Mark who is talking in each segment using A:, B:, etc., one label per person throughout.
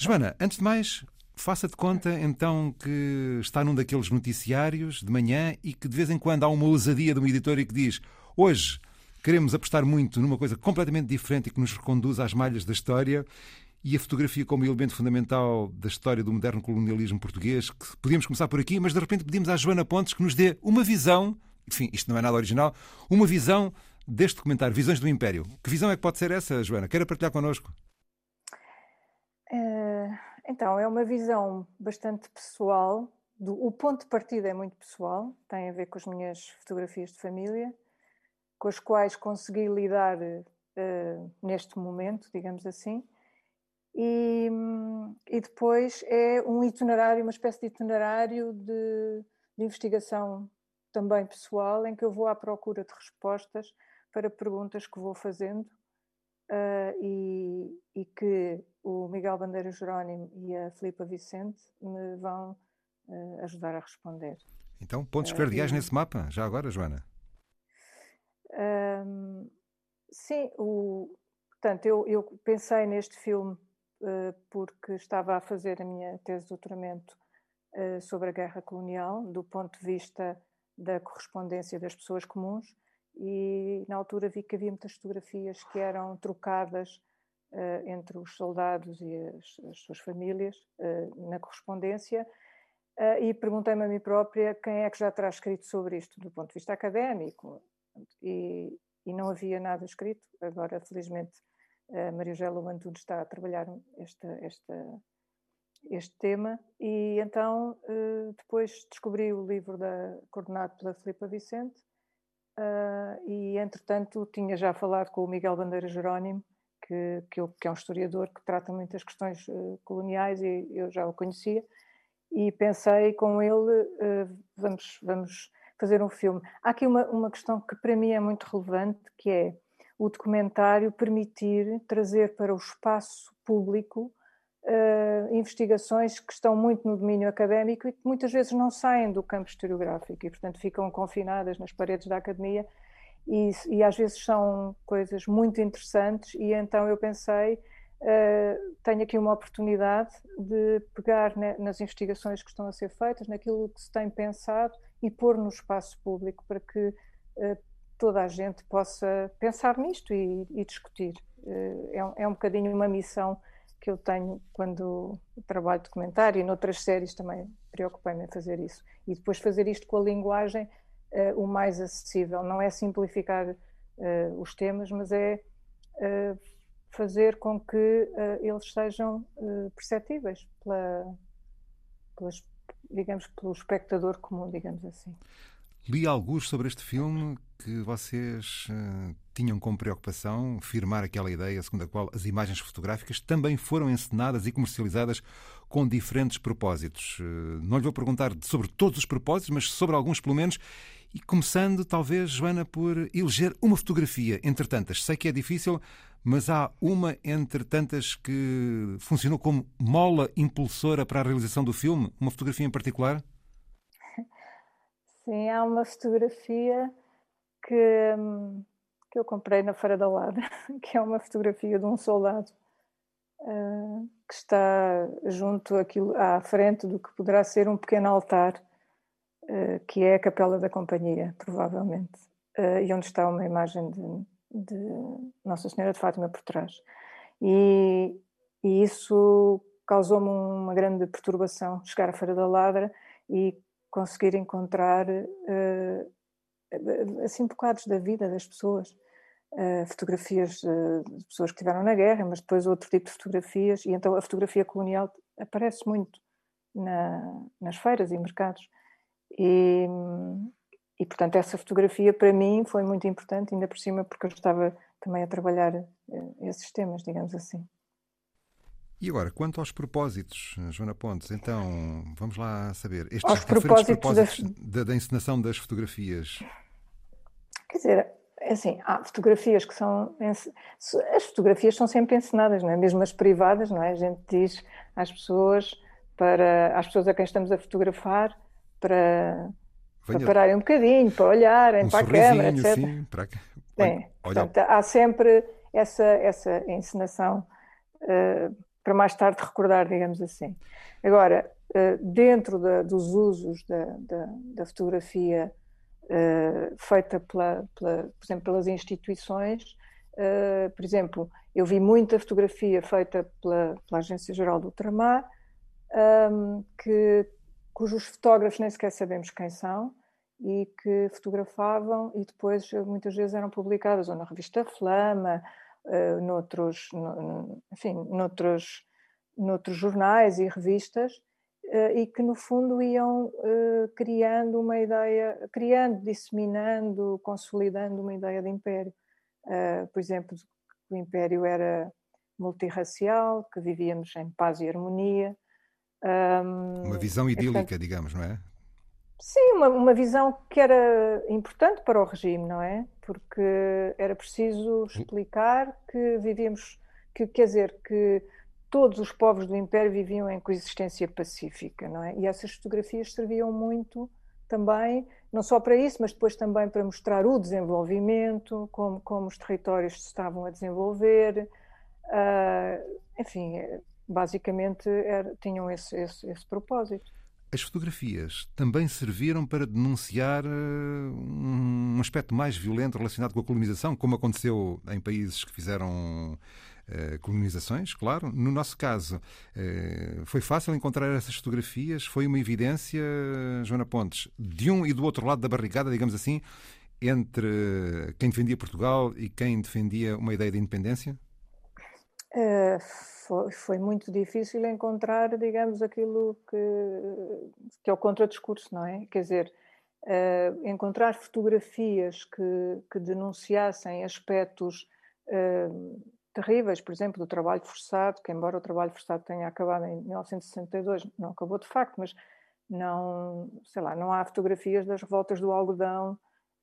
A: Joana, antes de mais, faça de conta então que está num daqueles noticiários de manhã e que de vez em quando há uma ousadia de um editor e que diz hoje queremos apostar muito numa coisa completamente diferente e que nos reconduz às malhas da história e a fotografia como elemento fundamental da história do moderno colonialismo português, que podíamos começar por aqui, mas de repente pedimos à Joana Pontes que nos dê uma visão, enfim, isto não é nada original, uma visão deste documentário, Visões do Império. Que visão é que pode ser essa, Joana? Queira partilhar connosco?
B: Uh, então, é uma visão bastante pessoal, do, o ponto de partida é muito pessoal, tem a ver com as minhas fotografias de família, com as quais consegui lidar uh, neste momento, digamos assim, e, e, depois é um itinerário, uma espécie de itinerário de, de, investigação também pessoal, em que eu vou à procura de respostas para perguntas que vou fazendo uh, e, e, que o Miguel Bandeira Jerónimo e a Filipa Vicente me vão uh, ajudar a responder.
A: Então, pontos uh, cardeais nesse mapa, já agora, Joana?
B: sim, o, portanto, eu, eu pensei neste filme porque estava a fazer a minha tese de doutoramento sobre a guerra colonial, do ponto de vista da correspondência das pessoas comuns, e na altura vi que havia muitas fotografias que eram trocadas uh, entre os soldados e as, as suas famílias uh, na correspondência uh, e perguntei-me a mim própria quem é que já terá escrito sobre isto do ponto de vista académico. E, e não havia nada escrito. Agora felizmente a Maria Eugélia Antunes está a trabalhar esta, esta, este tema. E então depois descobri o livro da, coordenado pela Filipa Vicente uh, e entretanto tinha já falado com o Miguel Bandeira Jerónimo que, que, que é um historiador que trata muitas questões uh, coloniais e eu já o conhecia e pensei com ele uh, vamos, vamos fazer um filme. Há aqui uma, uma questão que para mim é muito relevante que é o documentário permitir trazer para o espaço público uh, investigações que estão muito no domínio académico e que muitas vezes não saem do campo historiográfico e, portanto, ficam confinadas nas paredes da academia e, e às vezes são coisas muito interessantes e então eu pensei uh, tenho aqui uma oportunidade de pegar nas investigações que estão a ser feitas, naquilo que se tem pensado e pôr no espaço público para que uh, toda a gente possa pensar nisto e, e discutir. É, é um bocadinho uma missão que eu tenho quando trabalho documentário e noutras séries também preocupei-me em fazer isso. E depois fazer isto com a linguagem uh, o mais acessível. Não é simplificar uh, os temas, mas é uh, fazer com que eles sejam perceptíveis pela, pelas, digamos, pelo espectador comum, digamos assim.
A: Li alguns sobre este filme que vocês uh, tinham como preocupação firmar aquela ideia segundo a qual as imagens fotográficas também foram encenadas e comercializadas com diferentes propósitos. Uh, não lhe vou perguntar sobre todos os propósitos, mas sobre alguns pelo menos. E começando, talvez, Joana, por eleger uma fotografia entre tantas. Sei que é difícil, mas há uma entre tantas que funcionou como mola impulsora para a realização do filme? Uma fotografia em particular?
B: Sim, há uma fotografia que, que eu comprei na Feira da Ladra, que é uma fotografia de um soldado uh, que está junto aquilo, à frente do que poderá ser um pequeno altar, uh, que é a Capela da Companhia, provavelmente, uh, e onde está uma imagem de, de, Nossa Senhora de Fátima por trás. E, e isso causou-me uma grande perturbação chegar à Feira da Ladra e conseguir encontrar uh, assim bocados da vida das pessoas, uh, fotografias uh, de pessoas que estiveram na guerra, mas depois outro tipo de fotografias, e então a fotografia colonial aparece muito na, nas feiras e mercados. E, e, portanto, essa fotografia para mim foi muito importante, ainda por cima, porque eu estava também a trabalhar esses temas, digamos assim.
A: E agora, quanto aos propósitos, Joana Pontes, então vamos lá saber.
B: Estes aos propósitos,
A: propósitos da... da, encenação das fotografias.
B: Quer dizer, é assim, há fotografias que são. As fotografias são sempre encenadas, não é? Mesmo as privadas, não é? A gente diz às pessoas, para, às pessoas a quem estamos a fotografar, para, para pararem um bocadinho, para olharem um para a câmera, etc. Sim, para... Sim, portanto, há sempre essa, essa encenação. Uh, para mais tarde recordar, digamos assim. Agora, dentro da, dos usos da, da, da fotografia feita, pela, pela, por exemplo, pelas instituições, por exemplo, eu vi muita fotografia feita pela, pela Agência Geral do Ultramar, um, que, cujos fotógrafos nem sequer sabemos quem são e que fotografavam e depois muitas vezes eram publicadas ou na revista Flama, uh, noutros, no, enfim, noutros, noutros jornais e revistas uh, e que no fundo iam uh, criando uma ideia, criando, disseminando, consolidando uma ideia de império. por exemplo, o império era multirracial, que vivíamos em paz e harmonia,
A: um, uma visão idílica, portanto, digamos, não é?
B: Sim, uma, uma visão que era importante para o regime, não é? Porque era preciso explicar que vivíamos, que quer dizer, que todos os povos do Império viviam em coexistência pacífica, não é? E essas fotografias serviam muito também, não só para isso, mas depois também para mostrar o desenvolvimento, como, como os territórios se estavam a desenvolver, uh, enfim, basicamente era, tinham esse, esse, esse propósito.
A: As fotografias também serviram para denunciar uh, um aspecto mais violento relacionado com a colonização, como aconteceu em países que fizeram uh, colonizações, claro. No nosso caso, uh, foi fácil encontrar essas fotografias, foi uma evidência, Joana Pontes, de um e do outro lado da barricada, digamos assim, entre quem defendia Portugal e quem defendia uma ideia de independência?
B: Foi, foi muito difícil encontrar, digamos, aquilo que, que é o contradiscurso, não é? Quer dizer, uh, encontrar fotografias que, que denunciassem aspectos uh, terríveis, por exemplo, do trabalho forçado, que embora o trabalho forçado tenha acabado em 1962, não acabou de facto, mas não, sei lá, não há fotografias das revoltas do algodão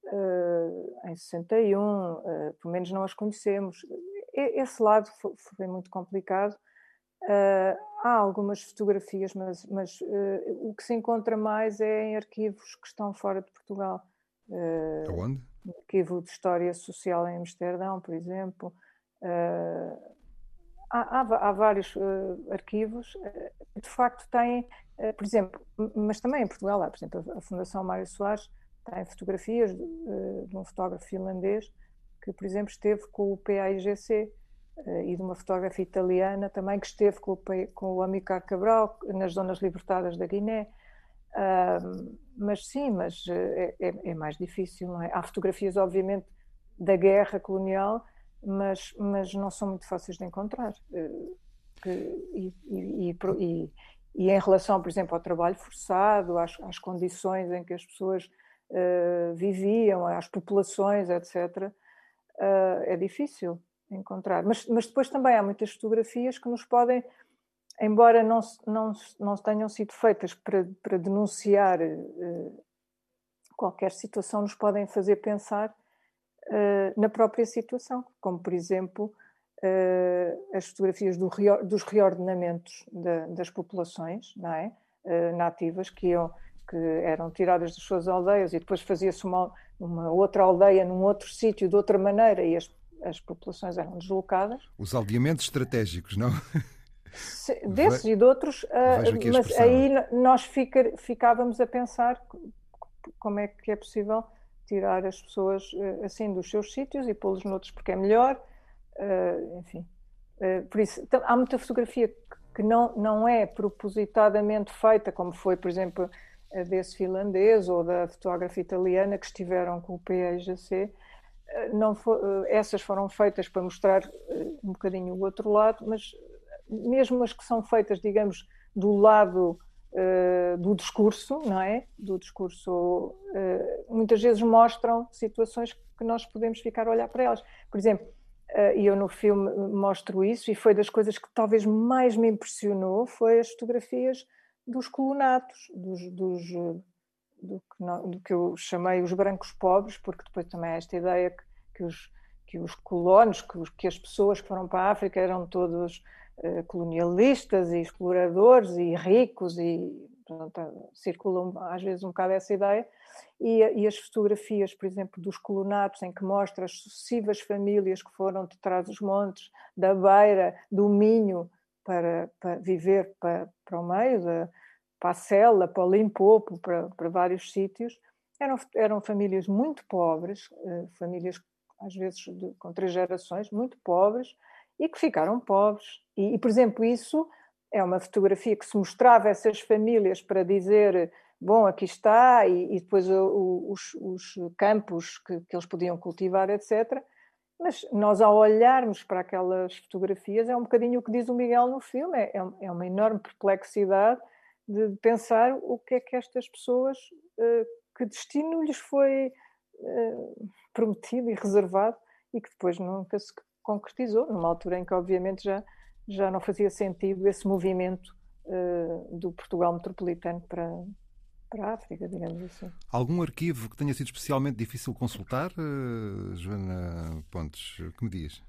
B: uh, em 61, uh, pelo menos não as conhecemos esse lado foi, foi muito complicado. Uh, há algumas fotografias, mas, mas uh, o que se encontra mais é em arquivos que estão fora de Portugal.
A: Uh, Aonde?
B: Arquivo de História Social em Amsterdão, por exemplo. Há, há, há, vários arquivos que de facto têm, por exemplo, mas também em Portugal há, por exemplo, a Fundação Mário Soares tem fotografias de, de um fotógrafo finlandês que, por exemplo, esteve com o PAIGC eh, e de uma fotógrafa italiana também que esteve com o, com o Cabral nas zonas libertadas da Guiné. Uh, mas sim, mas eh, é, é, é, mais difícil, não é? Há fotografias, obviamente, da guerra colonial, mas, mas não são muito fáceis de encontrar. Uh, que, e, e, e, e, em relação, por exemplo, ao trabalho forçado, às, às condições em que as pessoas uh, viviam, às populações, etc., uh, é difícil encontrar. Mas, mas depois também há muitas fotografias que nos podem, embora não, não, não tenham sido feitas para, para denunciar uh, qualquer situação, nos podem fazer pensar uh, na própria situação, como por exemplo as fotografias do, dos reordenamentos das populações, não é? nativas que iam que eram tiradas das suas aldeias e depois fazia-se uma, uma outra aldeia num outro sítio de outra maneira e as, as populações eram deslocadas.
A: Os aldeamentos estratégicos, não?
B: desses e de outros, uh, mas aí nós fica, ficávamos a pensar como é que é possível tirar as pessoas uh, assim dos seus sítios e pô-los noutros porque é melhor, uh, enfim. por isso, então, há muita fotografia que não, não é propositadamente feita, como foi, por exemplo, desse finlandês ou da fotógrafa italiana que estiveram com o PIGC, eh, não for, eh, essas foram feitas para mostrar eh, um bocadinho o outro lado, mas mesmo as que são feitas, digamos, do lado uh, do discurso, não é? Do discurso, uh, muitas vezes mostram situações que nós podemos ficar a olhar para elas. Por exemplo, uh, e eu no filme mostro isso, e foi das coisas que talvez mais me impressionou, foi as fotografias dos colonatos, dos, dos do, que não, do, que eu chamei os brancos pobres, porque depois também há esta ideia que, que, os, que os colonos, que, os, que as pessoas que foram para a África eram todos uh, colonialistas e exploradores e ricos e pronto, circulam às vezes um bocado essa ideia. E, e, as fotografias, por exemplo, dos colonatos, em que mostra as sucessivas famílias que foram de trás dos montes, da Beira, do Minho, para, para viver para, para o meio, da, para a Cela, para o Limpopo, para, para vários sítios. Eram, eram famílias muito pobres, uh, famílias às vezes de, com três gerações, muito pobres, e que ficaram pobres. E, e, por exemplo, isso é uma fotografia que se mostrava essas famílias para dizer bom, aqui está, e, e depois o, os, os, campos que, que, eles podiam cultivar, etc. Mas nós, ao olharmos para aquelas fotografias, é um bocadinho o que diz o Miguel no filme, é, é, é uma enorme perplexidade de pensar o que é que estas pessoas, uh, que destino lhes foi uh, prometido e reservado e que depois nunca se concretizou, numa altura em que, obviamente, já, já não fazia sentido esse movimento uh, do Portugal metropolitano para, para a África, digamos assim.
A: Algum arquivo que tenha sido especialmente difícil consultar, Joana Pontes? Que me diz?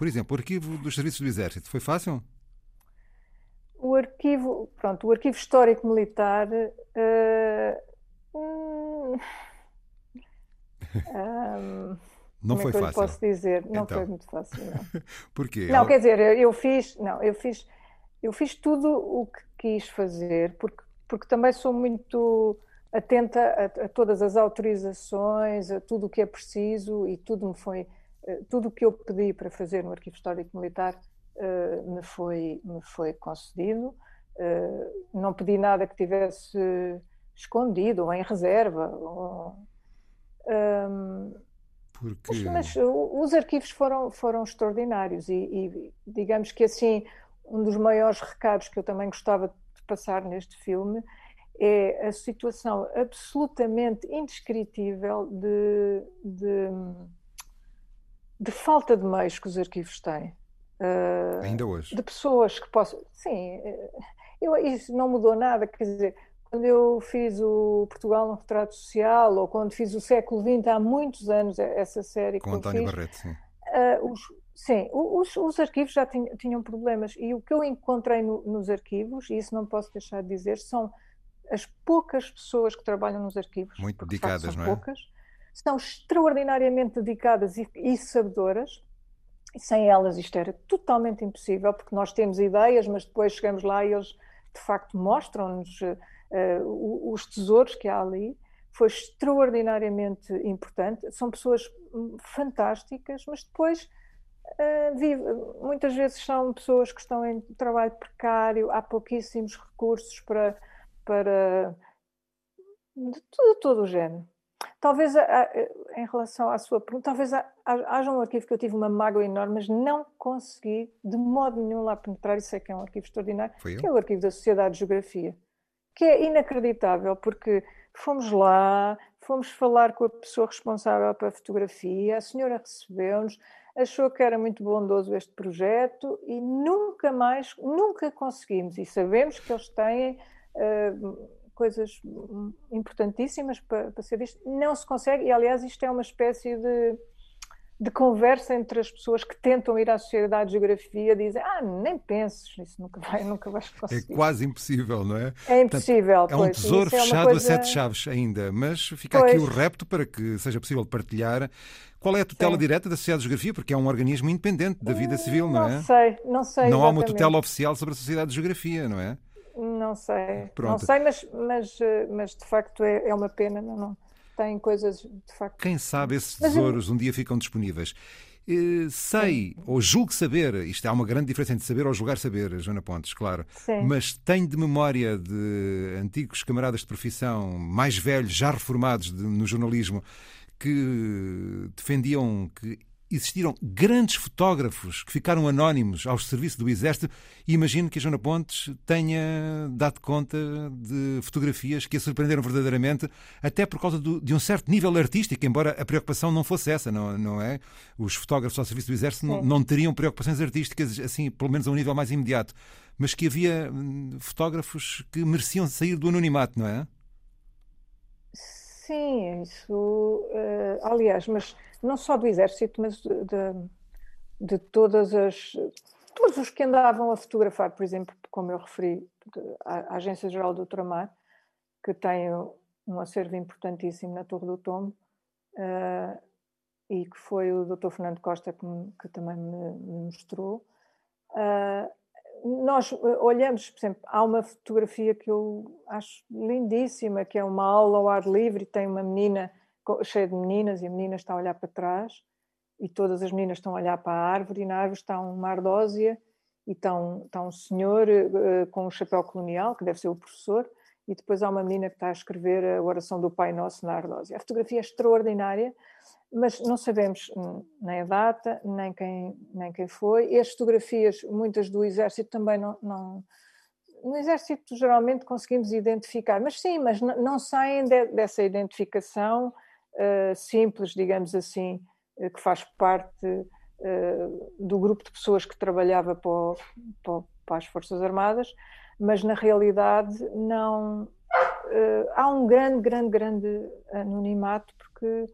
A: Por exemplo, o arquivo dos serviços do Exército, foi fácil?
B: O arquivo, pronto, o arquivo histórico militar. Uh, hum,
A: um, não foi
B: é
A: fácil.
B: posso dizer, não então. foi muito fácil. Não.
A: Porquê?
B: Não, quer dizer, eu fiz, não, eu fiz, eu fiz tudo o que quis fazer, porque, porque também sou muito atenta a, a todas as autorizações, a tudo o que é preciso e tudo me foi, eh, tudo o que eu pedi para fazer no Arquivo Histórico Militar uh, me, foi, me foi concedido. Uh, não pedi nada que tivesse escondido ou em reserva. Ou, um,
A: Porque...
B: mas, mas, os arquivos foram, foram extraordinários e, e, digamos que assim um dos maiores recados que eu também gostava de passar neste filme é a situação absolutamente indescritível de, de, de falta de meios que os arquivos têm.
A: Uh, Ainda hoje.
B: De pessoas que possam. Sim, eu, isso não mudou nada. Quer dizer, quando eu fiz o Portugal no Retrato Social, ou quando fiz o século XX, há muitos anos, essa série
A: Com António fiz, Barreto, sim.
B: Uh, os, sim, os, os, arquivos já tinham, tinham, problemas. E o que eu encontrei no, nos arquivos, e isso não posso deixar de dizer, são as poucas pessoas que trabalham nos arquivos.
A: Muito dedicadas,
B: são
A: não
B: é? poucas. São extraordinariamente dedicadas e, e sabedoras sem elas isto era totalmente impossível, porque nós temos ideias, mas depois chegamos lá e eles de facto mostram-nos uh, os tesouros que há ali. Foi extraordinariamente importante. São pessoas hum, fantásticas, mas depois uh, vive, muitas vezes são pessoas que estão em trabalho precário, há pouquíssimos recursos para, para de todo, todo o género. Talvez em relação à sua pergunta, talvez haja um arquivo que eu tive uma mágoa enorme, mas não consegui de modo nenhum lá penetrar, e sei que é um arquivo extraordinário, que é o arquivo da Sociedade de Geografia, que é inacreditável, porque fomos lá, fomos falar com a pessoa responsável pela fotografia, a senhora recebeu-nos, achou que era muito bondoso este projeto e nunca mais, nunca conseguimos, e sabemos que eles têm... Uh, coisas importantíssimas para, para ser visto. Não se consegue, e aliás, isto é uma espécie de, de conversa entre as pessoas que tentam ir à Sociedade de Geografia, dizem: Ah, nem penses, isso nunca, vai, nunca vais é conseguir.
A: É quase impossível, não é?
B: É impossível.
A: Portanto, é um tesouro é fechado é coisa... a sete chaves ainda, mas fica pois. aqui o repto para que seja possível partilhar. Qual é a tutela Sim. direta da Sociedade de Geografia? Porque é um organismo independente da vida civil, não,
B: não
A: é?
B: Não sei, não sei.
A: Não
B: exatamente.
A: há uma tutela oficial sobre a Sociedade de Geografia, não é?
B: Não sei, Pronto. não sei, mas, mas, mas de facto é, é uma pena, não, não. Tem coisas de facto.
A: Quem sabe esses tesouros mas, um dia ficam disponíveis. Uh, sei, Sim. ou julgo saber, isto há uma grande diferença entre saber ou julgar saber, Joana Pontes, claro,
B: Sim.
A: mas tenho de memória de antigos camaradas de profissão, mais velhos, já reformados de, no jornalismo, que defendiam que existiram grandes fotógrafos que ficaram anónimos ao serviço do Exército e imagino que a Joana Pontes tenha dado conta de fotografias que a surpreenderam verdadeiramente, até por causa do, de um certo nível artístico, embora a preocupação não fosse essa, não, não é? Os fotógrafos ao serviço do Exército não, não, teriam preocupações artísticas, assim, pelo menos a um nível mais imediato, mas que havia hum, fotógrafos que mereciam sair do anonimato, não é?
B: Sim, isso. Uh, aliás, mas não só do Exército, mas de, de, todas as. Todos os que andavam a fotografar, por exemplo, como eu referi, a, Agência Geral do Ultramar, que tem um acervo importantíssimo na Torre do Tombo, uh, e que foi o Dr. Fernando Costa que, que também me, me mostrou. Uh, nós olhamos, por exemplo, há uma fotografia que eu acho lindíssima, que é uma aula ao ar livre, tem uma menina cheia de meninas e a menina está a olhar para trás e todas as meninas estão a olhar para a árvore e na árvore está uma ardósia e está um, está um senhor uh, com um chapéu colonial, que deve ser o professor, e depois há uma menina que está a escrever a oração do Pai Nosso na ardósia. A fotografia é extraordinária, mas não sabemos nem a data, nem quem, nem quem foi. E as fotografias, muitas do Exército também não, não no Exército geralmente conseguimos identificar, mas sim, mas não, saem de, dessa identificação uh, simples, digamos assim, uh, que faz parte uh, do grupo de pessoas que trabalhava para, o, para, as Forças Armadas, mas na realidade não. há um grande, grande, grande anonimato porque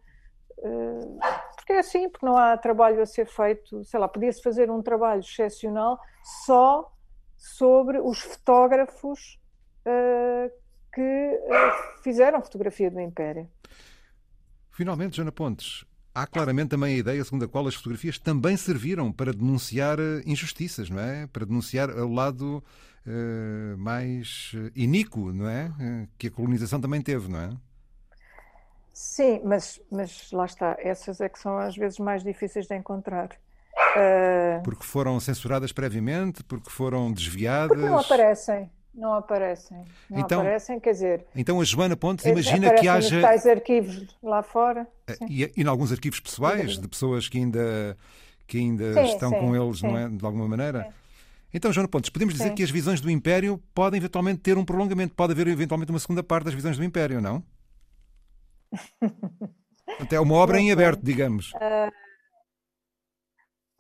B: porque é assim, porque não há trabalho a ser feito, sei lá, podia-se fazer um trabalho excepcional só sobre os fotógrafos que fizeram fotografia do Império.
A: Finalmente, Jana Pontes, há claramente também a ideia segundo a qual as fotografias também serviram para denunciar eh, injustiças, não é? Para denunciar o lado uh, mais iníquo, não é? Que a colonização também teve, não é?
B: Sim, mas, mas lá está, essas é que são às vezes mais difíceis de encontrar.
A: Uh... Porque foram censuradas previamente, porque foram desviadas. Porque
B: não aparecem. Não aparecem. Não então, aparecem, quer dizer.
A: Então a Joana Pontes imagina que haja.
B: Tais arquivos lá fora.
A: Eh, e, e em alguns arquivos pessoais de pessoas que ainda, que ainda sim, estão sim, com eles, sim. não é? De alguma maneira. Então, Joana Pontes, podemos dizer que as visões do Império podem eventualmente ter um prolongamento, pode haver eventualmente uma segunda parte das visões do Império, não? Até uma obra em aberto, digamos. Uh,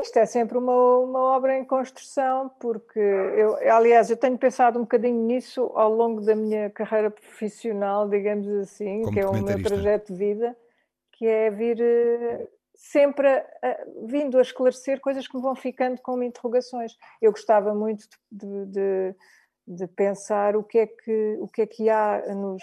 B: isto é sempre uma, uma obra em construção, porque eu, aliás, eu tenho pensado um bocadinho nisso ao longo da minha carreira profissional, digamos assim, Como que é o meu trajeto de vida, que é vir uh, sempre a, a, vindo a esclarecer coisas que me vão ficando como interrogações. Eu gostava muito de, de, de pensar o que é que, o que, é que há nos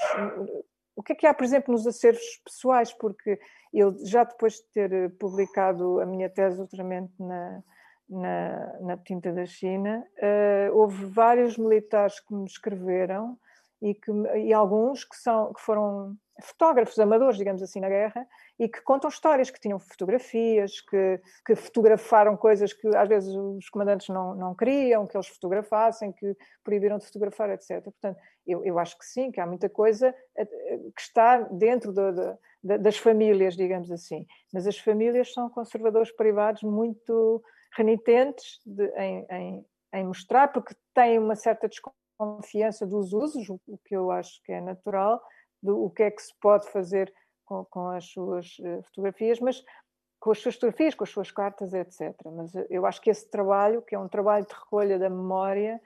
B: o que é que há, por exemplo, nos acervos pessoais? Porque eu, já depois de ter eh, publicado a minha tese de doutoramento na, na, na tinta da China, uh, houve vários militares que me escreveram e, que, e alguns que, são, que foram fotógrafos amadores, digamos assim, na guerra, e que contam histórias, que tinham fotografias, que, que fotografaram coisas que às vezes os comandantes não, não queriam que eles fotografassem, que proibiram de fotografar, etc. Portanto, eu, eu acho que sim, que há muita coisa eh, que está dentro de, de, das famílias, digamos assim. Mas as famílias são conservadores privados muito renitentes de, em, em, em mostrar, porque têm uma certa desconfiança dos usos, o que eu acho que é natural, do o que é que se pode fazer com, com as suas eh, fotografias, mas com as suas fotografias, com as suas cartas, etc. Mas eh, eu acho que esse trabalho, que é um trabalho de recolha da memória,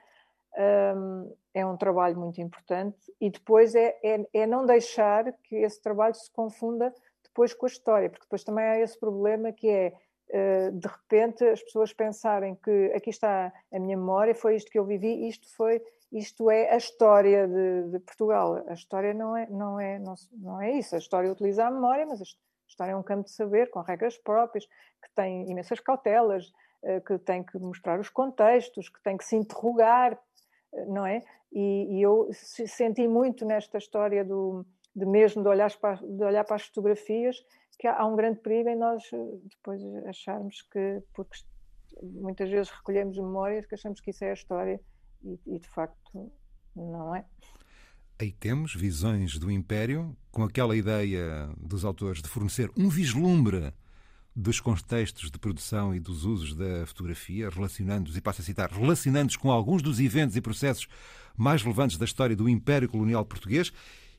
B: um, é um trabalho muito importante e depois é, é, é, não deixar que esse trabalho se confunda depois com a história, porque depois também há esse problema que é uh, de repente as pessoas pensarem que aqui está a minha memória, foi isto que eu vivi, isto foi isto é a história de, de, Portugal. A história não é, não, é, não, não é isso. A história utiliza a memória, mas a história é um campo de saber com regras próprias, que tem imensas cautelas, eh, que tem que mostrar os contextos, que tem que se interrogar, eh, não é? E, e eu senti muito nesta história do, de mesmo de olhar, para, de olhar para as fotografias que há, há um grande perigo em nós eh, depois acharmos que, porque muitas vezes recolhemos memórias, que achamos que isso é a história e, e de facto não é.
A: Aí temos visões do Império, com aquela ideia dos autores de fornecer um vislumbre dos contextos de produção e dos usos da fotografia, relacionando-os, e passo a citar, relacionando-os com alguns dos eventos e processos mais relevantes da história do Império Colonial Português.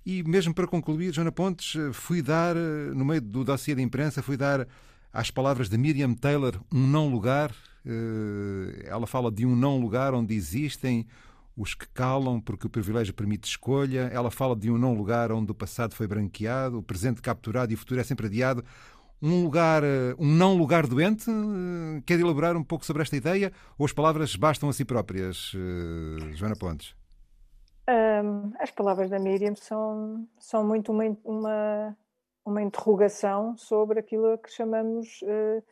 A: E mesmo para concluir, Joana Pontes, fui dar, no meio do dossiê de imprensa, fui dar às palavras de Miriam Taylor um não lugar eh, ela fala de um não lugar onde existem os que calam porque o privilégio permite escolha. Ela fala de um não lugar onde o passado foi branqueado, o presente capturado e o futuro é sempre adiado. Um lugar, eh, um não lugar doente. Eh, quer elaborar um pouco sobre esta ideia ou as palavras bastam a si próprias, Joana Pontes?
B: As palavras da Miriam são, são muito uma, uma, uma interrogação sobre aquilo que chamamos uh,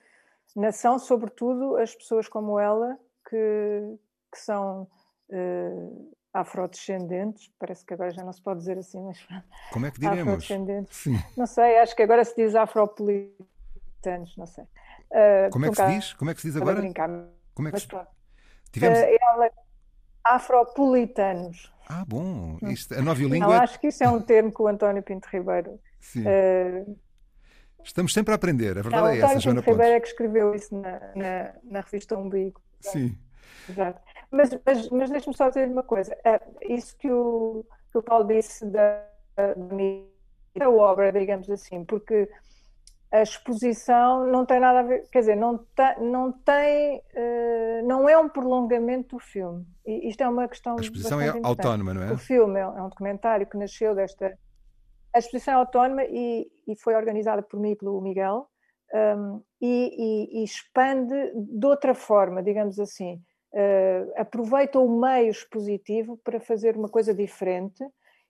B: nação, sobretudo as pessoas como ela, que, que são uh, afrodescendentes, parece que agora já não se pode dizer assim, mas
A: como é que diremos?
B: Afrodescendentes. Sim. Não sei, acho que agora se diz afropolitanos, não sei.
A: Uh, como é que se diz? Como é que se diz agora?
B: Brincar,
A: como é que
B: mas
A: se...
B: pronto.
A: Tivemos... Uh,
B: ela... Afropolitanos.
A: Ah, bom. Isto, a nova língua...
B: Não, acho que isso é um termo que o António Pinto Ribeiro... Estamos
A: sempre a aprender, a verdade
B: não,
A: é essa,
B: Joana Pontes. Ribeiro é que escreveu isso na, na, na revista Umbigo.
A: Sim.
B: Exato. Mas, mas, mas deixe-me só dizer uma coisa. Uh, isso que o, que o Paulo disse da, da obra, digamos assim, porque a exposição não tem nada a ver, quer dizer, não, tem, não tem, uh, não é um prolongamento do filme. E isto é uma questão.
A: A exposição é autónoma, não é?
B: O filme é, é um documentário que nasceu desta a exposição é autónoma e, e, foi organizada por mim e pelo Miguel um, e, e, expande de outra forma, digamos assim. Uh, aproveita o meio expositivo para fazer uma coisa diferente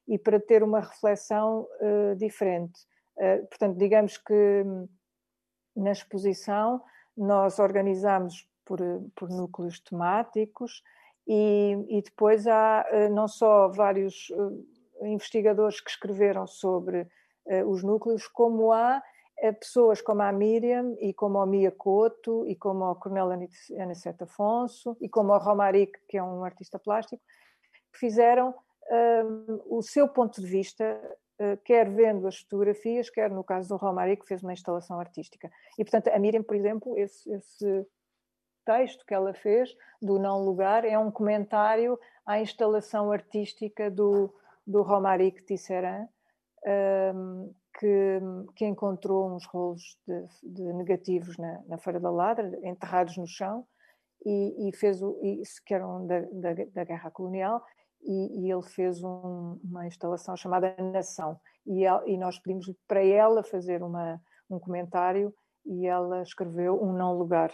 B: e para ter uma reflexão uh, diferente. Uh, portanto, digamos que hum, na exposição nós organizamos por, por núcleos temáticos e, e, depois há não só vários investigadores que escreveram sobre uh, os núcleos, como há uh, pessoas como a Miriam e como a Mia Couto e como a Cornélia Aniceto Afonso e como a Romaric, que é um artista plástico, que fizeram uh, o seu ponto de vista, quer vendo as fotografias, quer no caso do Romaric, que fez uma instalação artística. E, portanto, a Miriam, por exemplo, esse, esse texto que ela fez, do Não Lugar, é um comentário à instalação artística do, do Romaric Tisserand, um, que, que, encontrou uns rolos de, de negativos na, na, Feira da Ladra, enterrados no chão, e, e fez o, isso que eram da, da, da guerra colonial, e, e ele fez um, uma instalação chamada Nação, e, e nós pedimos para ela fazer uma, um comentário, e ela escreveu um não lugar.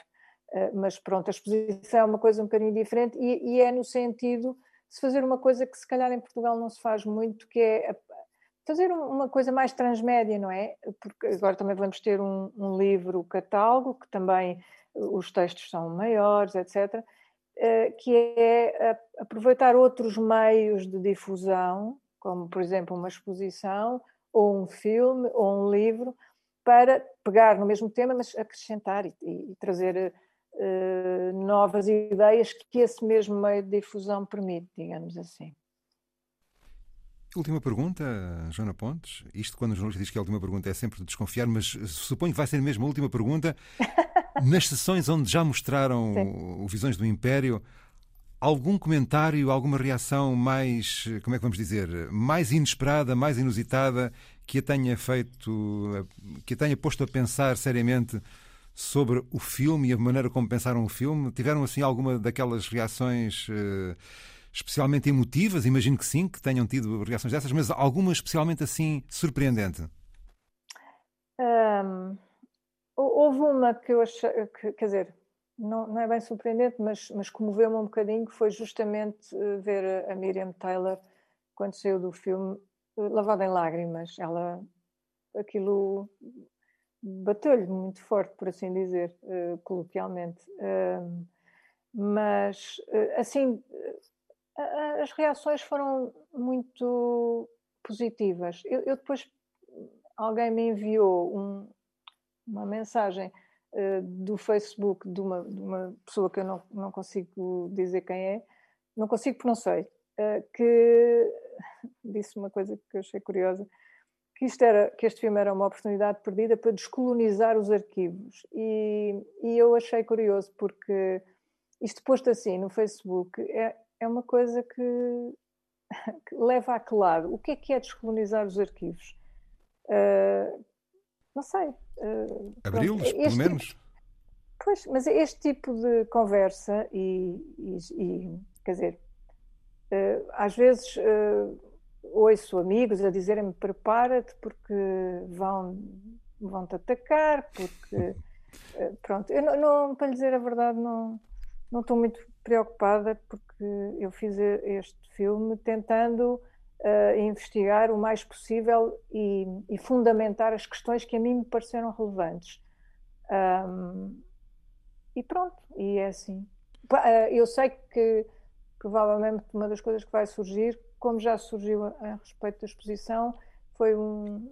B: Uh, mas pronto, a exposição é uma coisa um bocadinho diferente, e, e é no sentido se fazer uma coisa que se calhar em Portugal não se faz muito, que é fazer uma coisa mais transmédia, não é? Porque agora também vamos ter um, um livro catálogo, que também os textos são maiores, etc., eh, que é aproveitar outros meios de difusão, como por exemplo uma exposição, ou um filme, ou um livro, para pegar no mesmo tema, mas acrescentar e, e trazer eh, novas ideias que esse mesmo meio de difusão permite, digamos assim.
A: Última pergunta, Joana Pontes. Isto, quando o jornalista diz que é a última pergunta, é sempre de desconfiar, mas suponho que vai ser mesmo a última pergunta. Nas sessões onde já mostraram o Visões do Império, algum comentário, alguma reação mais, como é que vamos dizer, mais inesperada, mais inusitada, que a tenha feito, que a tenha posto a pensar seriamente sobre o filme e a maneira como pensaram o filme? Tiveram assim alguma daquelas reações uh, especialmente emotivas? Imagino que sim, que tenham tido reações dessas, mas alguma especialmente assim surpreendente?
B: Um, houve uma que eu achei, que, quer dizer, não, não é bem surpreendente, mas, mas comoveu-me um bocadinho, que foi justamente eh, ver a Miriam Taylor quando saiu do filme eh, lavada em lágrimas. Ela, aquilo bateu-lhe muito forte, por assim dizer, uh, coloquialmente. Uh, mas, uh, assim, as reações foram muito positivas. Eu, eu depois, alguém me enviou um, uma mensagem do Facebook de uma, de uma pessoa que eu não, não consigo dizer quem é, não consigo porque não sei, que disse uma coisa que eu achei curiosa, que, isto era, que este filme era uma oportunidade perdida para descolonizar os arquivos. E, e eu achei curioso, porque isto posto assim no Facebook é, é uma coisa que, que leva a que lado? O que é que é descolonizar os arquivos? Uh, não sei.
A: Uh, Abri-los, pelo menos? Tipo,
B: pois, mas este tipo de conversa e, e, e quer dizer, uh, às vezes ouço amigos a dizerem-me prepara-te porque vão vão te atacar porque eh, pronto. Eu não, não, para lhe dizer a verdade não não estou muito preocupada porque eu fiz este filme tentando uh, investigar o mais possível e, e, fundamentar as questões que a mim me pareceram relevantes. Um, e pronto e é assim. Eu sei que provavelmente uma das coisas que vai surgir, como já surgiu a, a respeito da exposição, foi um,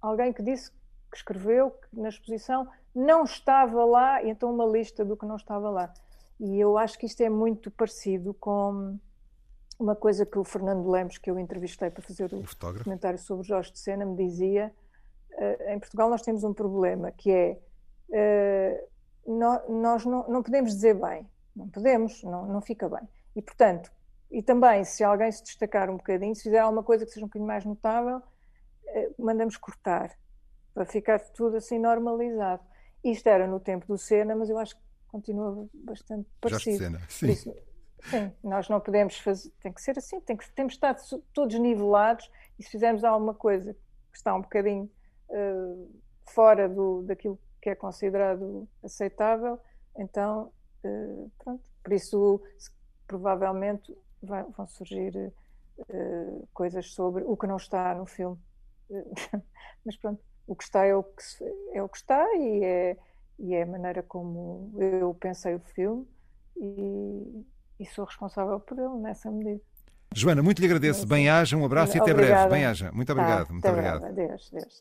B: alguém que disse que escreveu que na exposição não estava lá, e então uma lista do que não estava lá. E eu acho que isto é muito parecido com uma coisa que o Fernando Lemos, que eu entrevistei para fazer o, o comentário sobre Jorge de Sena, me dizia. Uh, em Portugal nós temos um problema que é uh, nós não, não, podemos dizer bem, não podemos, não, não fica bem. E portanto, e também se alguém se destacar um bocadinho, se fizer alguma coisa que seja um bocadinho mais notável, uh, mandamos cortar para ficar tudo assim normalizado. Isto era no tempo do Sena, mas eu acho que continua bastante parecido.
A: Jorge Sena, sim. Isso,
B: Sim, nós não podemos fazer, tem que ser assim, tem que, temos estar todos nivelados e se fizermos alguma coisa que está um bocadinho uh, fora do, daquilo que é considerado aceitável, então, uh, pronto, por isso provavelmente vai, vão surgir uh, coisas sobre o que não está no filme. Mas pronto, o que está é o que, é o que está e é, e é a maneira como eu pensei o filme e e sou responsável por ele nessa medida.
A: Joana, muito lhe agradeço. Bem-aja, um abraço e até breve. Bem-aja. Muito obrigado. Tá, muito obrigado.